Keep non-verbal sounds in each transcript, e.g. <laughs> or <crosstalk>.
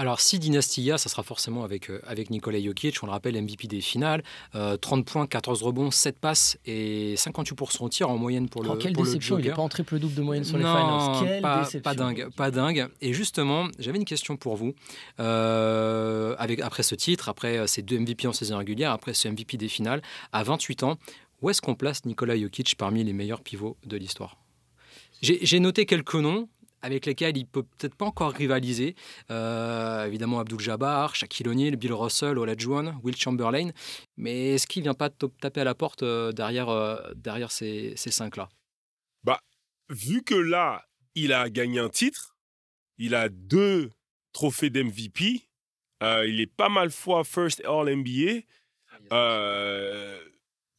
Alors, si Dynastia, ça sera forcément avec, euh, avec Nikola Jokic, on le rappelle, MVP des finales, euh, 30 points, 14 rebonds, 7 passes et 58% au tir en moyenne pour le Oh, quelle pour le déception, il n'est pas en triple-double de moyenne sur les Non, finals. Quelle pas, déception. pas dingue, pas dingue. Et justement, j'avais une question pour vous. Euh, avec, après ce titre, après euh, ces deux MVP en saison régulière, après ce MVP des finales, à 28 ans, où est-ce qu'on place Nikola Jokic parmi les meilleurs pivots de l'histoire? J'ai noté quelques noms avec lesquels il peut peut-être pas encore rivaliser. Euh, évidemment, Abdul Jabbar, Shaquille O'Neal, Bill Russell, Olajuwon, Will Chamberlain. Mais est-ce qu'il vient pas taper à la porte euh, derrière, euh, derrière ces, ces cinq-là? Vu que là, il a gagné un titre, il a deux trophées d'MVP, euh, il est pas mal fois First All NBA. euh,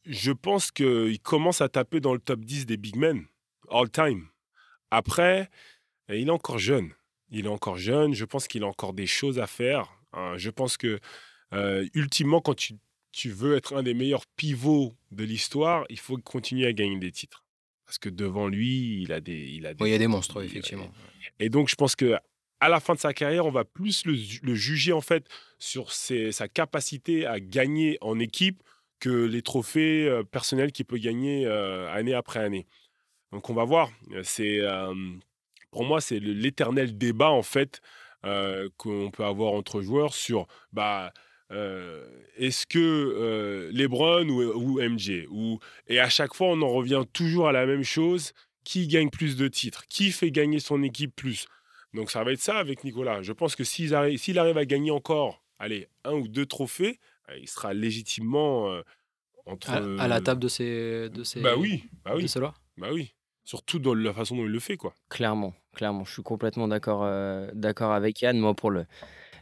je pense qu'il commence à taper dans le top 10 des big men, all time. Après, euh, il est encore jeune. Il est encore jeune. Je pense qu'il a encore des choses à faire. hein. Je pense que, euh, ultimement, quand tu, tu veux être un des meilleurs pivots de l'histoire, il faut continuer à gagner des titres. Parce que devant lui, il a des. Il a des Oui, il y a des monstres, effectivement. et donc, je pense que à la fin de sa carrière, on va plus le, ju- le juger en fait sur ses- sa capacité à gagner en équipe que les trophées euh, personnels qu'il peut gagner euh, année après année. Donc, on va voir. C'est euh, pour moi, c'est l'éternel débat en fait euh, qu'on peut avoir entre joueurs sur bah euh, est-ce que euh, LeBron ou, ou MJ ou et à chaque fois on en revient toujours à la même chose qui gagne plus de titres qui fait gagner son équipe plus? Donc ça va être ça avec Nicolas. Je pense que s'il arrive, s'il arrive à gagner encore allez un ou deux trophées euh, il sera légitimement euh, entre À, à la table de ces, de ces, bah oui bah de oui ceux-là. bah oui surtout dans la façon dont il le fait quoi Clairement, clairement, je suis complètement d'accord euh, d'accord avec Yann. Moi, pour le,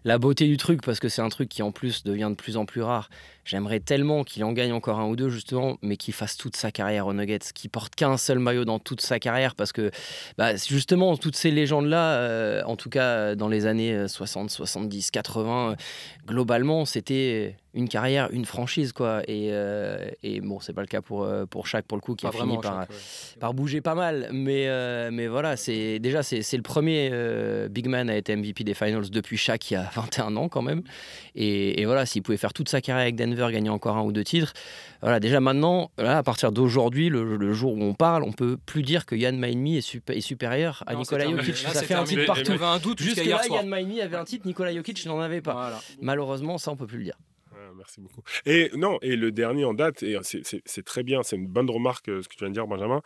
la beauté du truc, parce que c'est un truc qui en plus devient de plus en plus rare, j'aimerais tellement qu'il en gagne encore un ou deux, justement, mais qu'il fasse toute sa carrière aux Nuggets, qu'il porte qu'un seul maillot dans toute sa carrière, parce que bah, justement, toutes ces légendes-là, euh, en tout cas dans les années euh, 60, 70, 80, euh, globalement, c'était une carrière, une franchise, quoi. Et, euh, et bon, c'est pas le cas pour, euh, pour Shaq, pour le coup, qui Pas a fini vraiment, par, Shaq, ouais. par bouger pas mal. Mais, euh, mais voilà, c'est déjà c'est le premier euh, big man à être MVP des finals depuis Shaq il y a <laughs> 21 ans quand même. Et, et voilà, s'il pouvait faire toute sa carrière avec Denver, gagner encore un ou deux titres. Voilà, déjà maintenant, là, à partir d'aujourd'hui, le, le jour où on parle, on peut plus dire que Yann Maïmi est, sup- est supérieur à Non, terminé. Jokic. Ça fait un titre partout. J'avais un doute jusqu'à. Yann Maïmi avait un titre, Nicolas Jokic n'en avait pas. Voilà. Malheureusement, ça, on peut plus le dire. Ah, merci beaucoup. Et non, et le dernier en date, et c'est- très bien, c'est une bonne remarque euh, ce que tu viens de dire, Benjamin.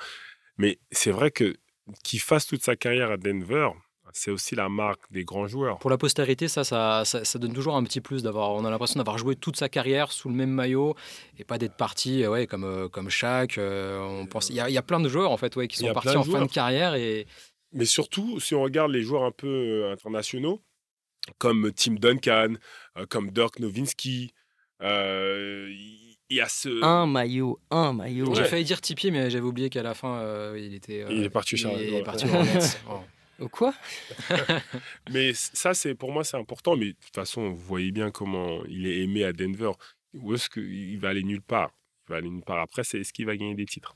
Mais c'est vrai que qu'il fasse toute sa carrière à Denver, c'est aussi la marque des grands joueurs. Pour la postérité, ça, ça, ça, ça donne toujours un petit plus d'avoir. On a l'impression d'avoir joué toute sa carrière sous le même maillot et pas d'être parti, euh, ouais, comme euh, comme Shaq. euh, on pense, il y, a- il y a plein de joueurs en fait, ouais, qui sont partis en fin de carrière et Mais surtout, si on regarde les joueurs un peu internationaux, comme Tim Duncan, comme Dirk Nowitzki, il il y a ce. Un maillot, un maillot. Ouais. j'ai failli dire Tipeee, mais j'avais oublié qu'à la fin, euh, il était. euh, Il est parti chez- il est ouais. parti. <laughs> Oh. Oh, Quoi? <laughs> Mais ça, c'est pour moi, c'est important. Mais de toute façon, vous voyez bien comment il est aimé à Denver. Où est-ce qu'il va aller nulle part? Il va aller nulle part. Après, c'est est-ce qu'il va gagner des titres?